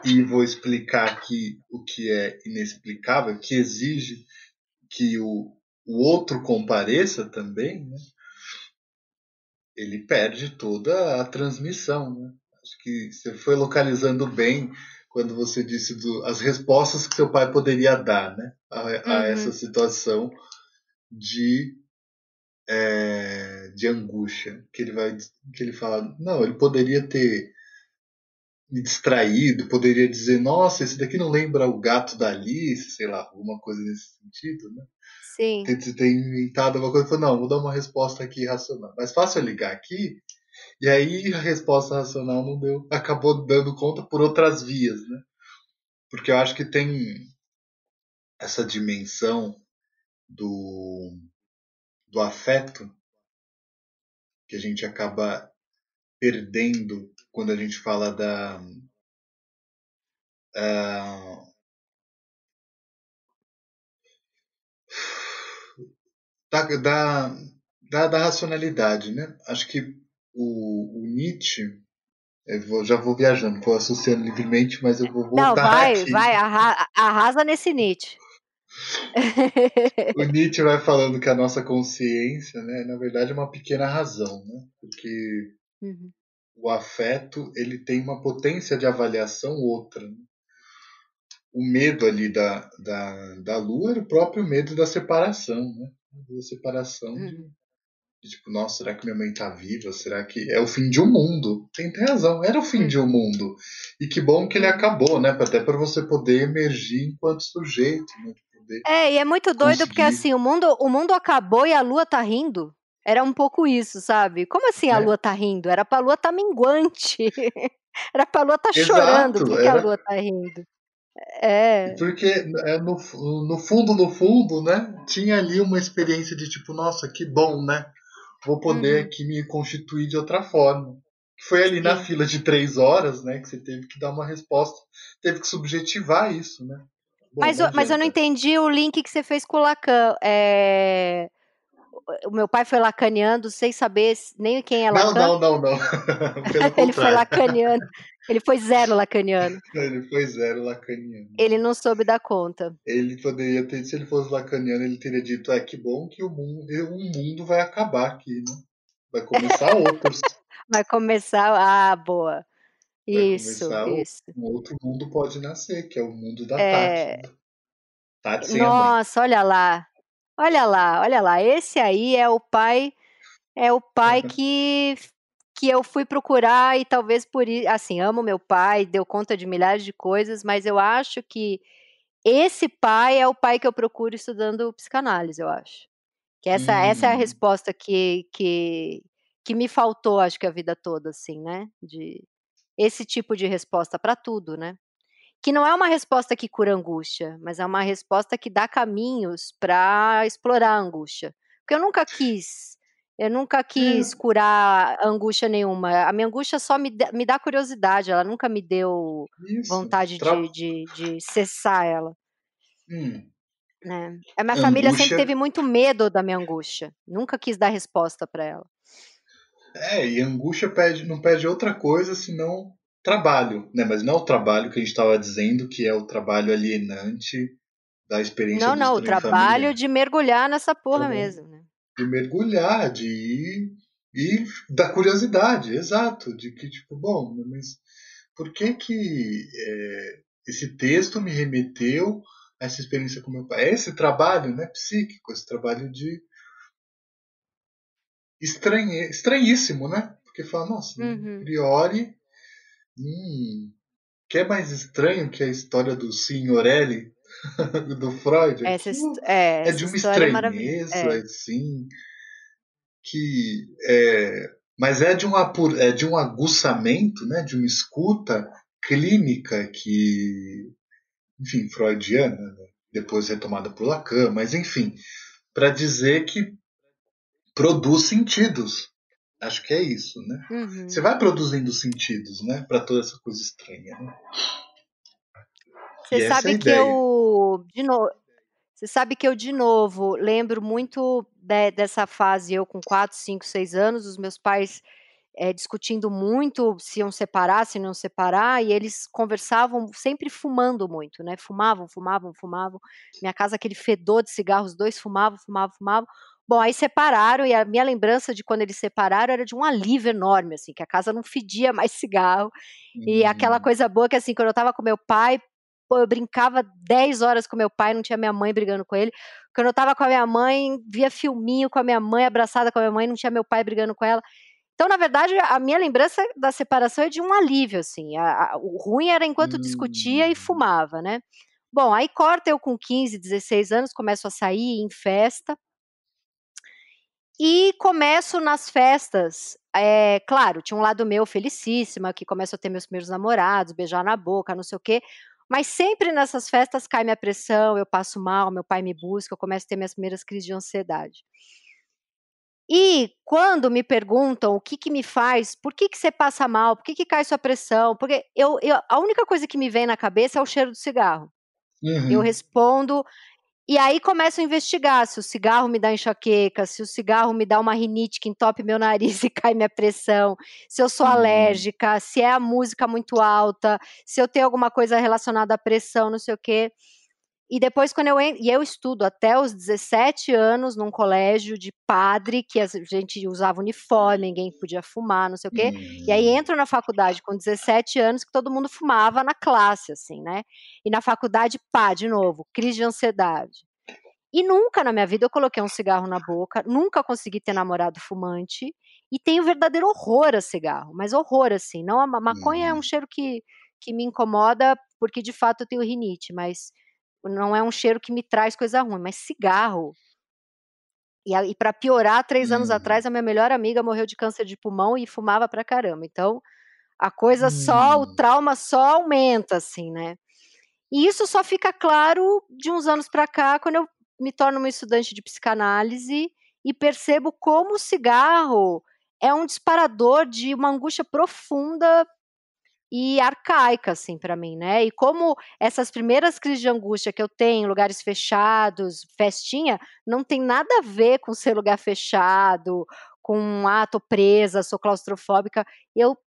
Speaker 2: E vou explicar aqui o que é inexplicável, que exige que o o outro compareça também, né ele perde toda a transmissão, né. Acho que você foi localizando bem quando você disse do as respostas que seu pai poderia dar, né, a a essa
Speaker 1: Uhum.
Speaker 2: situação de, eh, de angústia, que ele vai que ele fala: "Não, ele poderia ter me distraído, poderia dizer: 'Nossa, esse daqui não lembra o gato da Alice'", sei lá, alguma coisa nesse sentido, né.
Speaker 1: Sim.
Speaker 2: Ter ter inventado alguma coisa falou: "Não, vou dar uma resposta aqui racional". Mais fácil eu ligar aqui, e aí a resposta racional não deu acabou dando conta por outras vias, né. Porque eu acho que tem essa dimensão do do afeto que a gente acaba perdendo quando a gente fala da hã da da da da racionalidade, né. Acho que o o Nietzsche eu vou já vou viajando, vou associando livremente, mas eu vou
Speaker 1: Não,
Speaker 2: voltar
Speaker 1: vai,
Speaker 2: aqui.
Speaker 1: vai, arra arrasa nesse Nietzsche.
Speaker 2: O Nietzsche vai falando que a nossa consciência, né, na verdade é uma pequena razão, né, porque
Speaker 1: Uhum.
Speaker 2: O afeto, ele tem uma potência de avaliação outra, né. O medo ali da da da lua era o próprio medo da separação, né, da separação de
Speaker 1: Uhum.
Speaker 2: de tipo: "Nossa, será que minha mãe tá viva? Será que" é o fim de um mundo. Tem razão, era o fim de um mundo. E que bom que ele
Speaker 1: Uhum.
Speaker 2: acabou, né, até pra você poder emergir enquanto sujeito, né,
Speaker 1: É, e é muito doido porque,
Speaker 2: conseguir
Speaker 1: assim, o mundo o mundo acabou e a lua tá rindo. Era um pouco isso, sabe. Como assim a
Speaker 2: Né.
Speaker 1: lua tá rindo? Era pra lua tá minguante. <laughs> Era pra lua tá chorando,
Speaker 2: Exato,
Speaker 1: por que a
Speaker 2: era
Speaker 1: lua tá rindo? É.
Speaker 2: Porque, eh, no no fundo, no fundo, né, tinha ali uma experiência de tipo: "Nossa, que bom, né, vou poder
Speaker 1: Uhum.
Speaker 2: aqui me constituir de outra forma". Foi ali na
Speaker 1: Sim.
Speaker 2: fila de 3 horas, né, que você teve que dar uma resposta, teve que subjetivar isso, né. Bom,
Speaker 1: Mas o mas eu não entendi o link que você fez com o Lacan, eh, o meu pai foi lacaniano sem saber nem quem é
Speaker 2: Não,
Speaker 1: Lacan?
Speaker 2: não, não, não, <laughs> pelo <laughs>
Speaker 1: Ele foi lacaniano, ele foi zero lacaniano.
Speaker 2: Ele foi zero lacaniano.
Speaker 1: Ele não soube dar conta.
Speaker 2: Ele poderia ter se ele fosse lacaniano, ele teria dito: "É, que bom que o mundo um mundo vai acabar aqui, né, vai começar <laughs> outros".
Speaker 1: Vai começar ah, boa. Isso, isso.
Speaker 2: um outro mundo pode nascer, que é o mundo da Tati.
Speaker 1: É.
Speaker 2: Tati a mãe.
Speaker 1: Nossa, olha lá, olha lá, olha lá, esse aí é o pai é o pai que f que eu fui procurar e talvez por assim, amo meu pai, deu conta de milhares de coisas, mas eu acho que esse pai é o pai que eu procuro estudando psicanálise, eu acho. Que essa essa é a
Speaker 2: Uhum.
Speaker 1: resposta que que que me faltou acho que a vida toda, assim, né, de esse tipo de resposta pra tudo, né. Que não é uma resposta que cura angústia, mas é uma resposta que dá caminhos para explorar a angústia. Porque eu nunca quis, eu nunca quis é. curar angústia nenhuma. A minha angústia só me, me dá curiosidade, ela nunca me deu Isso. vontade Tra... de, de, de, cessar ela. Hum. Né? A minha angústia... família sempre teve muito medo da minha angústia, nunca quis dar resposta para ela.
Speaker 2: É, e angústia pede, não pede outra coisa senão trabalho, né? Mas não é o trabalho que a gente estava dizendo, que é o trabalho alienante da experiência
Speaker 1: Não, não, o trabalho de mergulhar nessa porra mesmo, né?
Speaker 2: De mergulhar, de ir, e da curiosidade, exato, de que tipo, bom, mas por que que é, esse texto me remeteu a essa experiência com meu pai? É esse trabalho, né, psíquico, esse trabalho de estranhe, estranhíssimo, né? Porque fala, nossa, uhum. a priori Hum, que é mais estranho que a história do Signorelli <laughs> do Freud?
Speaker 1: Essa, é,
Speaker 2: é de uma é estranheza, é. assim, que é, mas é de, um é de um aguçamento, né, de uma escuta clínica que, enfim, freudiana, né, depois retomada por Lacan, mas enfim, para dizer que produz sentidos Acho que é isso, né? Uhum. Você vai produzindo sentidos, né? Para toda essa coisa estranha, né?
Speaker 1: Você sabe é que eu, de novo, você sabe que eu de novo lembro muito de, dessa fase eu com 4, 5, 6 anos, os meus pais é, discutindo muito se iam separar, se não separar, e eles conversavam sempre fumando muito, né? Fumavam, fumavam, fumavam. Minha casa aquele fedor de cigarro, os dois fumavam, fumavam, fumavam. Bom, aí separaram e a minha lembrança de quando eles separaram era de um alívio enorme, assim, que a casa não fedia mais cigarro. Uhum. E aquela hum. coisa boa que, assim, quando eu tava com meu pai, pô, eu brincava 10 horas com meu pai, não tinha minha mãe brigando com ele. Quando eu tava com a minha mãe, via filminho com a minha mãe, abraçada com a minha mãe, não tinha meu pai brigando com ela. Então, na verdade, a minha lembrança da separação é de um alívio, assim. A, a, o ruim era enquanto uhum. discutia e hum. fumava, né? Bom, aí corta eu com 15, 16 anos, começo a sair em festa. E começo nas festas, é, claro, tinha um lado meu felicíssima, que começo a ter meus primeiros namorados, beijar na boca, não sei o quê. Mas sempre nessas festas cai minha pressão, eu passo mal, meu pai me busca, eu começo a ter minhas primeiras crises de ansiedade. E quando me perguntam o que, que me faz, por que, que você passa mal, por que, que cai sua pressão, porque eu, eu, a única coisa que me vem na cabeça é o cheiro do cigarro. Uhum. Eu respondo, e aí começo a investigar se o cigarro me dá enxaqueca, se o cigarro me dá uma rinite que entope meu nariz <laughs> e cai minha pressão, se eu sou uhum. alérgica, se é a música muito alta, se eu tenho alguma coisa relacionada à pressão, não sei o quê. E depois, quando eu e eu estudo até os 17 anos num colégio de padre, que a gente usava uniforme, ninguém podia fumar, não sei o quê. Hum. E aí hum. entro na faculdade com 17 anos, que todo mundo fumava na classe, assim, né? E na faculdade, pá, de novo, crise de ansiedade. E nunca na minha vida eu coloquei um cigarro na boca, nunca consegui ter namorado fumante. E tenho verdadeiro horror a cigarro, mas horror, assim. Não, a maconha hum. é um hum. cheiro que, que me incomoda, porque de fato eu tenho rinite, mas não é um cheiro que me traz coisa ruim, mas cigarro. E, e para piorar, três hum. anos atrás, a minha melhor amiga morreu de câncer de pulmão e fumava pra caramba. Então, a coisa hum. só, o hum. trauma só aumenta, assim, né? E isso só fica claro de uns anos para cá, quando eu me torno uma estudante de psicanálise e percebo como o cigarro é um disparador de uma angústia profunda e arcaica, assim, para mim, né? E como essas primeiras crises de angústia que eu tenho, lugares fechados, festinha, não tem nada a ver com ser lugar fechado, com ah, tô presa, sou claustrofóbica. Eu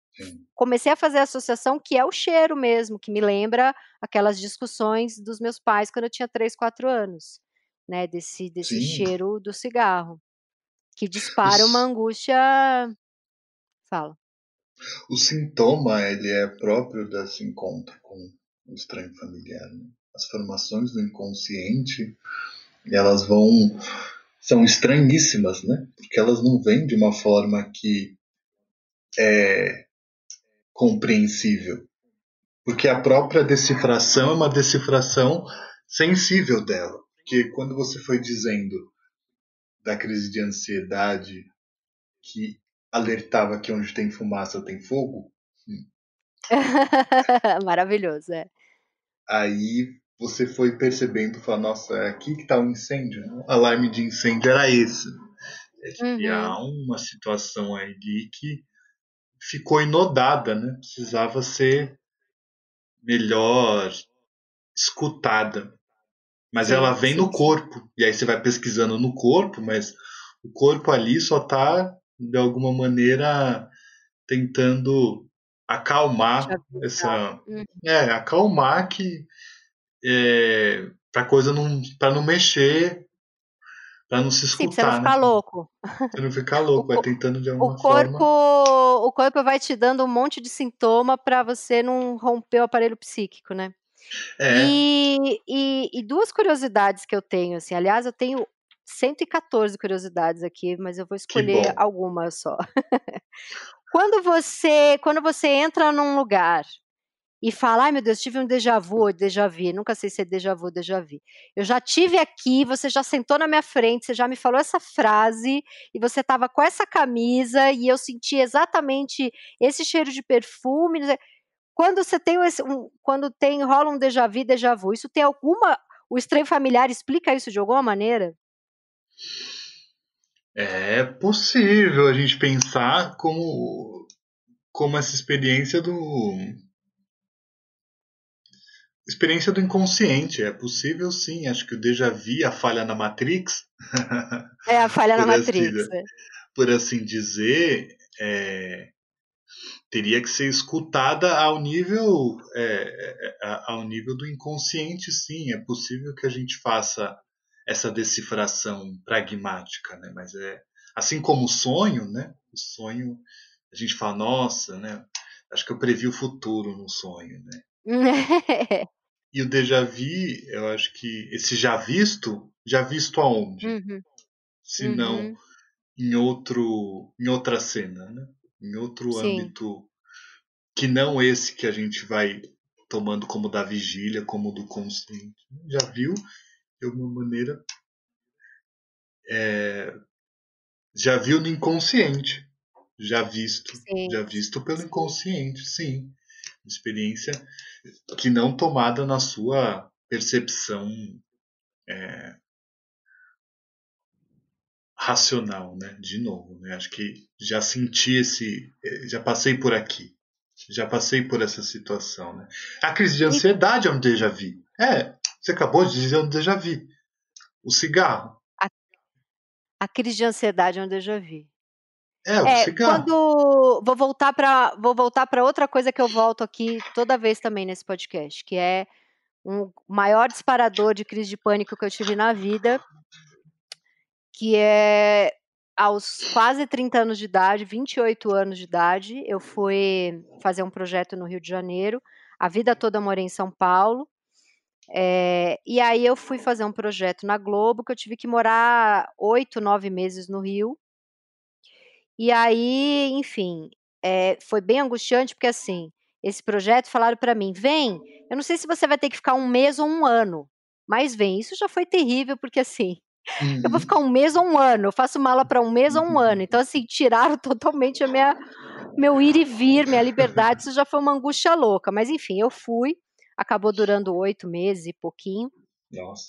Speaker 1: comecei a fazer a associação que é o cheiro mesmo, que me lembra aquelas discussões dos meus pais quando eu tinha 3, 4 anos, né? Desse, desse cheiro do cigarro, que dispara uma angústia. Fala.
Speaker 2: O sintoma ele é próprio desse encontro com o estranho familiar. Né? As formações do inconsciente elas vão são estranhíssimas, né? Porque elas não vêm de uma forma que é compreensível. Porque a própria decifração é uma decifração sensível dela. Porque quando você foi dizendo da crise de ansiedade que alertava que onde tem fumaça tem fogo. <laughs>
Speaker 1: Maravilhoso, é.
Speaker 2: aí você foi percebendo, falar, nossa, é aqui que está o incêndio. O alarme de incêndio era esse. É de uhum. criar uma situação ali que ficou inodada, né? Precisava ser melhor escutada. Mas sim, ela vem sim, no corpo. E aí você vai pesquisando no corpo, mas o corpo ali só está, de alguma maneira, tentando acalmar essa. Uhum. É, acalmar que. É, pra coisa não. para não mexer, para não se escutar. Sim, pra
Speaker 1: você não ficar
Speaker 2: né?
Speaker 1: louco.
Speaker 2: Você não ficar <laughs> louco, vai tentando de alguma
Speaker 1: o corpo,
Speaker 2: forma.
Speaker 1: O corpo vai te dando um monte de sintoma para você não romper o aparelho psíquico, né?
Speaker 2: É.
Speaker 1: E, e, e, duas curiosidades que eu tenho, assim, aliás, eu tenho 114 curiosidades aqui, mas eu vou escolher algumas só. <laughs> quando você quando você entra num lugar e fala, ai meu Deus, tive um déjà vu ou déjà vu, nunca sei se é déjà vu déjà vu. Eu já tive aqui, você já sentou na minha frente, você já me falou essa frase e você estava com essa camisa e eu senti exatamente esse cheiro de perfume. Quando você tem esse, um, quando tem rola um déjà vu, déjà vu, isso tem alguma o estranho familiar explica isso de alguma maneira?
Speaker 2: É possível a gente pensar como, como essa experiência do. Experiência do inconsciente. É possível sim. Acho que o déjà vu, a falha na Matrix. <laughs>
Speaker 1: É, a falha na assim, Matrix. É.
Speaker 2: Por assim dizer, é, teria que ser escutada ao nível, é, é ao nível do inconsciente, sim. É possível que a gente faça essa decifração pragmática, né? Mas é assim como o sonho, né? O sonho a gente fala, nossa, né? Acho que eu previ o futuro no sonho, né? <laughs> e o déjà vu, eu acho que esse já visto, já visto aonde?
Speaker 1: Uhum.
Speaker 2: Se não uhum. em outro, em outra cena, né? Em outro Sim. âmbito que não esse que a gente vai tomando como da vigília, como do consciente. Já viu de alguma maneira, é, já viu no inconsciente, já visto, sim. já visto pelo inconsciente, sim. Experiência que não tomada na sua percepção é, racional, né? De novo, né? Acho que já senti esse, é, já passei por aqui, já passei por essa situação, né? A crise de ansiedade é um déjà vu. É, você acabou de dizer um déjà vu. O cigarro.
Speaker 1: A, a crise de ansiedade é um déjà vu.
Speaker 2: É, o é, cigarro.
Speaker 1: Quando vou voltar para vou voltar para outra coisa que eu volto aqui toda vez também nesse podcast, que é um maior disparador de crise de pânico que eu tive na vida, que é aos quase 30 anos de idade, 28 anos de idade, eu fui fazer um projeto no Rio de Janeiro. A vida toda morei em São Paulo. É, e aí eu fui fazer um projeto na Globo que eu tive que morar oito, nove meses no Rio. E aí, enfim, é, foi bem angustiante porque assim, esse projeto falaram para mim, vem, eu não sei se você vai ter que ficar um mês ou um ano, mas vem. Isso já foi terrível porque assim, uhum. <laughs> eu vou uhum. ficar um mês ou um ano, eu faço mala para um mês ou um ano. Então assim, tiraram <laughs> totalmente a minha meu ir e vir, minha liberdade. Isso já foi uma angústia louca. Mas enfim, eu fui acabou durando oito meses e pouquinho.
Speaker 2: Nossa.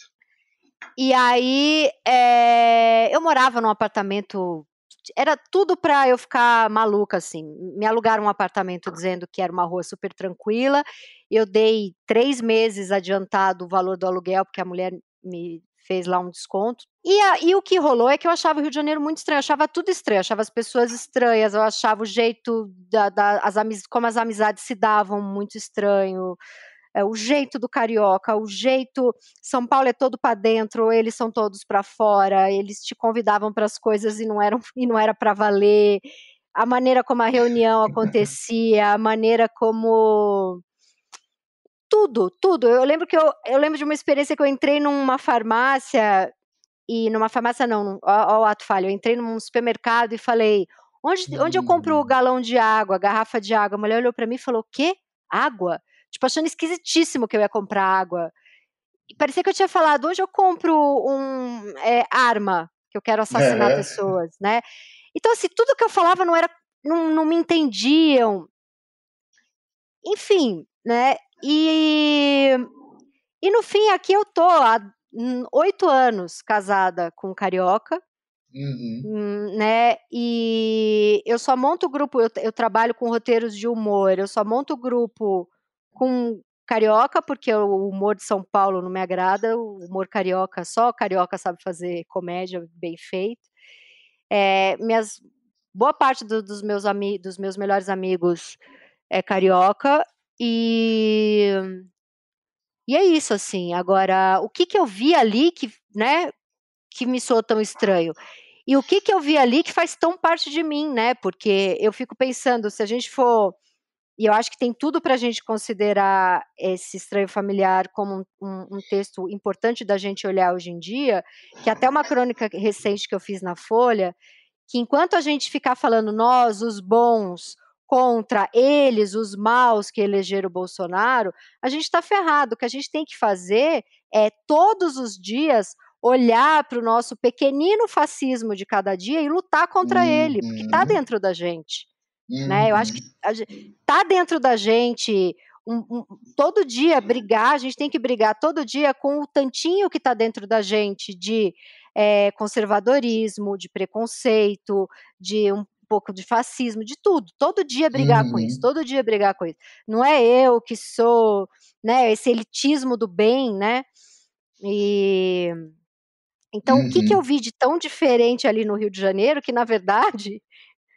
Speaker 1: E aí é, eu morava num apartamento. Era tudo para eu ficar maluca, assim. Me alugaram um apartamento dizendo que era uma rua super tranquila. Eu dei três meses adiantado o valor do aluguel, porque a mulher me fez lá um desconto. E, a, e, o que rolou é que eu achava o Rio de Janeiro muito estranho, eu achava tudo estranho, eu achava as pessoas estranhas, eu achava o jeito, da, da as como as amizades se davam muito estranho é, o jeito do carioca, o jeito. São Paulo é todo para dentro, eles são todos para fora, eles te convidavam para as coisas e não, eram, <laughs> e não era para valer. A maneira como a reunião <laughs> acontecia, a maneira como tudo, tudo. Eu lembro que eu, eu lembro de uma experiência que eu entrei numa farmácia e numa farmácia não, ó, o ato falho, eu entrei num supermercado e falei, onde, onde eu compro o hum. galão de água, garrafa de água? A mulher olhou para mim e falou, quê? Água? Tipo, achando esquisitíssimo que eu ia comprar água. E parecia que eu tinha falado, hoje eu compro um é, arma, que eu quero assassinar é. pessoas, né? Então, assim, tudo que eu falava não era, não, não me entendiam. Enfim, né? E, E no fim, aqui eu tô há oito anos casada com um carioca,
Speaker 2: Uhum.
Speaker 1: Hum, né? E eu só monto grupo, eu, eu, trabalho com roteiros de humor, eu só monto grupo com carioca, porque o humor de São Paulo não me agrada, o humor carioca, só carioca sabe fazer comédia bem feito. É, minhas, boa parte do, dos, meus ami, dos meus melhores amigos é carioca, e, e é isso, assim. Agora, o que, que eu vi ali que, né, que me soou tão estranho? E o que, que eu vi ali que faz tão parte de mim, né? Porque eu fico pensando, se a gente for. E eu acho que tem tudo para a gente considerar esse estranho familiar como um, um, um, texto importante da gente olhar hoje em dia, que até uma crônica recente que eu fiz na Folha, que enquanto a gente ficar falando nós, os bons, contra eles, os maus que elegeram o Bolsonaro, a gente está ferrado. O que a gente tem que fazer é todos os dias olhar para o nosso pequenino fascismo de cada dia e lutar contra ele, porque está uhum. dentro da gente. Uhum. Né? Eu acho que está dentro da gente. Um, um, todo dia brigar, a gente tem que brigar todo dia com o tantinho que está dentro da gente de é, conservadorismo, de preconceito, de um pouco de fascismo, de tudo. Todo dia brigar uhum. com isso, uhum. todo dia brigar com isso. Não é eu que sou, né, esse elitismo do bem, né? E então, uhum. o que, que eu uhum. vi de tão diferente ali no Rio de Janeiro que, na verdade,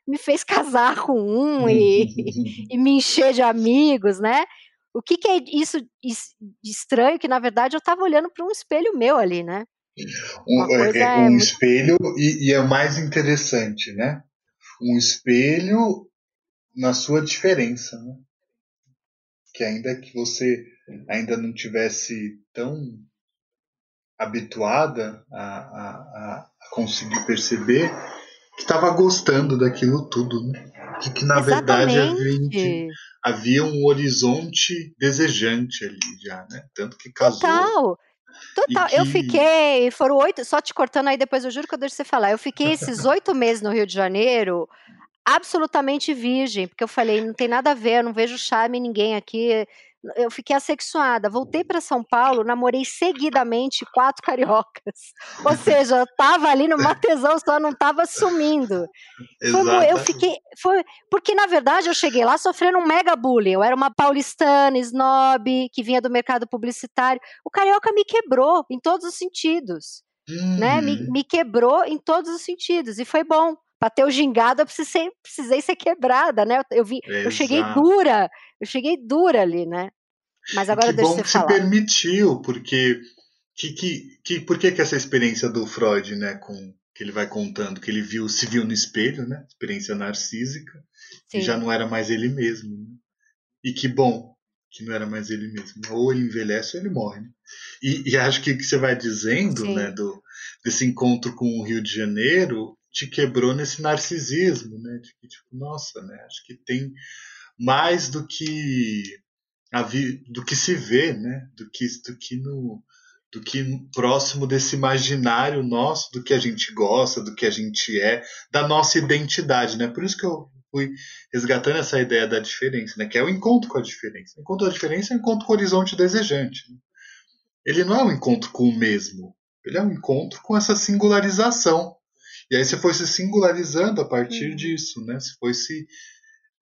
Speaker 1: me fez casar com um e, e me encher de amigos, né? O que, que é isso de estranho que, na verdade, eu estava olhando para um espelho meu ali, né?
Speaker 2: Um, é, é, um muito... espelho, e, e é o mais interessante, né? Um espelho na sua diferença, né? Que ainda que você ainda não tivesse tão habituada a, a, a conseguir perceber que estava gostando daquilo tudo, né? que, que na Exatamente. verdade havia, havia, um horizonte desejante ali já, né? Tanto que casou.
Speaker 1: Total. Total, que... eu fiquei, foram oito, só te cortando aí, depois eu juro que eu deixo você falar. Eu fiquei esses <laughs> oito meses no Rio de Janeiro absolutamente virgem, porque eu falei, não tem nada a ver, eu não vejo charme em ninguém aqui, eu fiquei assexuada. Voltei para São Paulo, namorei seguidamente quatro cariocas. <laughs> Ou seja, eu tava ali numa tesão, só não tava sumindo. Eu fiquei. Foi, porque, na verdade, eu cheguei lá sofrendo um mega bullying. Eu era uma paulistana, snob, que vinha do mercado publicitário. O carioca me quebrou em todos os sentidos. Uhum. Né? Me, uhum. me quebrou em todos os sentidos. E foi bom para ter o gingado, eu precisei, precisei ser quebrada, né? Eu, vi, eu cheguei dura, eu cheguei dura ali, né? Mas agora
Speaker 2: que
Speaker 1: deixa
Speaker 2: bom
Speaker 1: você
Speaker 2: que
Speaker 1: falar.
Speaker 2: se permitiu, porque que, que, que, por que, que essa experiência do Freud, né, com que ele vai contando, que ele viu, se viu no espelho, né, experiência narcísica, Sim. e já não era mais ele mesmo. Né? E que bom que não era mais ele mesmo. Ou ele envelhece ou ele morre. Né? E, e, acho que o que você vai dizendo, Sim. né, do, desse encontro com o Rio de Janeiro, te quebrou nesse narcisismo, né, de que, tipo, nossa, né, acho que tem mais do que vi, do que se vê, né? Do que do que no do que próximo desse imaginário nosso, do que a gente gosta, do que a gente é, da nossa identidade, né? Por isso que eu fui resgatando essa ideia da diferença, né? Que é o encontro com a diferença. O encontro com a diferença é o encontro com o horizonte desejante. Né? Ele não é um encontro com o mesmo, ele é um encontro com essa singularização. E aí você foi se singularizando a partir uhum. disso, né? Você foi se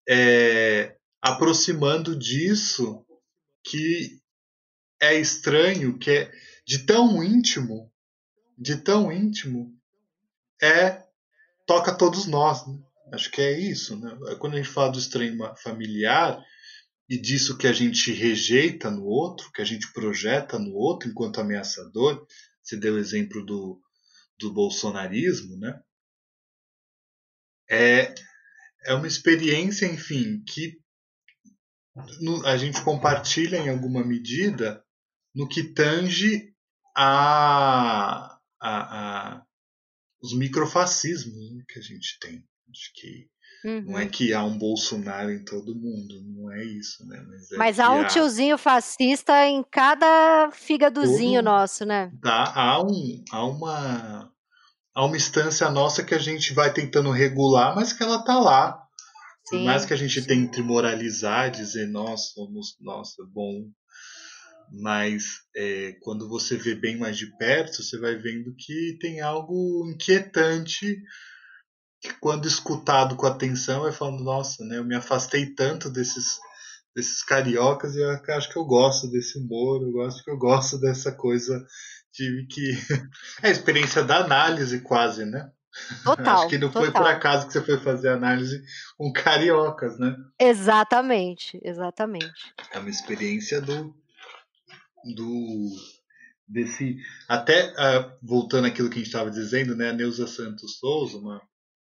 Speaker 2: é, aproximando disso que é estranho, que é de tão íntimo, de tão íntimo, é toca todos nós. Né? Acho que é isso. Né? Quando a gente fala do estranho familiar e disso que a gente rejeita no outro, que a gente projeta no outro enquanto ameaçador, você deu o exemplo do, do bolsonarismo, né? É, é uma experiência, enfim, que a gente compartilha em alguma medida no que tange a, a, a os microfascismos né, que a gente tem. Acho que uhum. não é uhum. que há um Bolsonaro em todo mundo, não é isso, né?
Speaker 1: Mas, é Mas há um há... tiozinho fascista em cada fígadozinho todo... nosso, né?
Speaker 2: Dá, há, um, há uma há uma instância nossa que a gente vai tentando regular, mas que ela tá lá por mais que a gente sim. tente moralizar, dizer nós somos, nossa, bom, mas é, quando você vê bem mais de perto, você vai vendo que tem algo inquietante que quando escutado com atenção vai falando, nossa, né, eu me afastei tanto desses desses cariocas e eu acho que eu gosto desse humor, eu gosto que eu gosto dessa coisa tive que <laughs> é a experiência da análise quase, né? <laughs>
Speaker 1: Total.
Speaker 2: Acho que não
Speaker 1: total.
Speaker 2: foi por acaso que você foi fazer análise com cariocas, né?
Speaker 1: Exatamente, exatamente.
Speaker 2: É uma experiência do do desse até uh, voltando àquilo que a gente estava dizendo, né? A Neuza Santos Souza, uma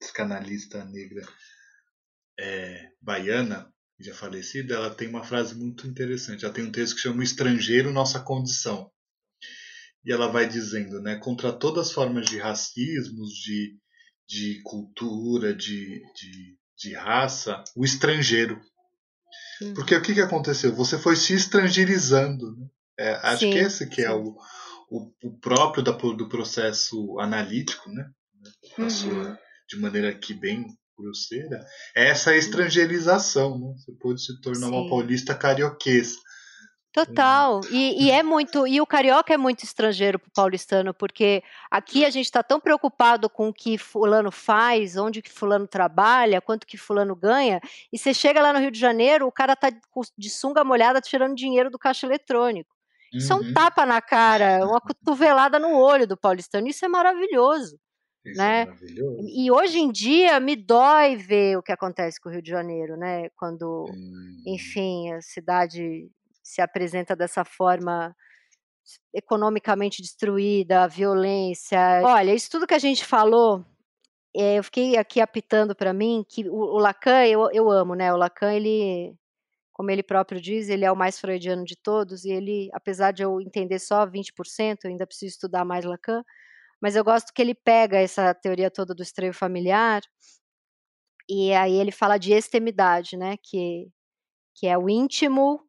Speaker 2: psicanalista negra é, baiana, já falecida, ela tem uma frase muito interessante. Ela tem um texto que chama O Estrangeiro, Nossa Condição. E ela vai dizendo, né, contra todas as formas de racismos, de, de cultura, de, de, de raça, o estrangeiro. Porque o que, que aconteceu? Você foi se estrangeirizando. Né? É, acho sim, que esse que é sim. é o, o, o, próprio da, do processo analítico, né? Uhum. Sua, de maneira aqui bem grosseira, é essa estrangeirização. Né? Você pode se tornar sim. uma paulista carioquesa.
Speaker 1: Total. E, e, é muito. E o carioca é muito estrangeiro para o paulistano, porque aqui a gente está tão preocupado com o que fulano faz, onde que fulano trabalha, quanto que fulano ganha, e você chega lá no Rio de Janeiro, o cara tá de sunga molhada tirando dinheiro do caixa eletrônico. Isso uhum. é um uhum. tapa na cara, uma cotovelada no olho do paulistano. Isso é maravilhoso. Isso né? É e hoje em dia me dói ver o que acontece com o Rio de Janeiro, né? Quando, hum. enfim, a cidade se apresenta dessa forma economicamente destruída, violência. Olha, isso tudo que a gente falou, é, eu fiquei aqui apitando para mim que o, o Lacan, eu, eu amo, né? O Lacan, ele, como ele próprio diz, ele é o mais freudiano de todos, e ele, apesar de eu entender só 20%, eu ainda preciso estudar mais Lacan, mas eu gosto que ele pega essa teoria toda do estreio familiar, e aí ele fala de extremidade, né? Que, que é o íntimo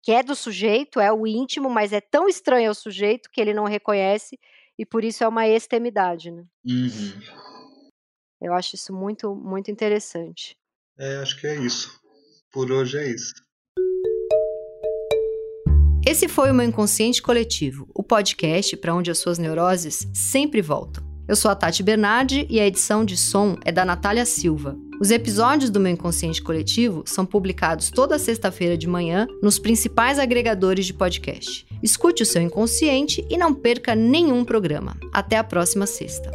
Speaker 1: que é do sujeito, é o íntimo, mas é tão estranho ao sujeito que ele não reconhece e por isso é uma extremidade, né?
Speaker 2: Uhum.
Speaker 1: Eu acho isso muito, muito interessante.
Speaker 2: É, acho que é isso. Por hoje é isso.
Speaker 1: Esse foi o meu Inconsciente Coletivo, o podcast para onde as suas neuroses sempre voltam. Eu sou a Tati Bernardi e a edição de som é da Natália Silva. Os episódios do meu Inconsciente Coletivo são publicados toda sexta-feira de manhã nos principais agregadores de podcast. Escute o seu inconsciente e não perca nenhum programa. Até a próxima sexta.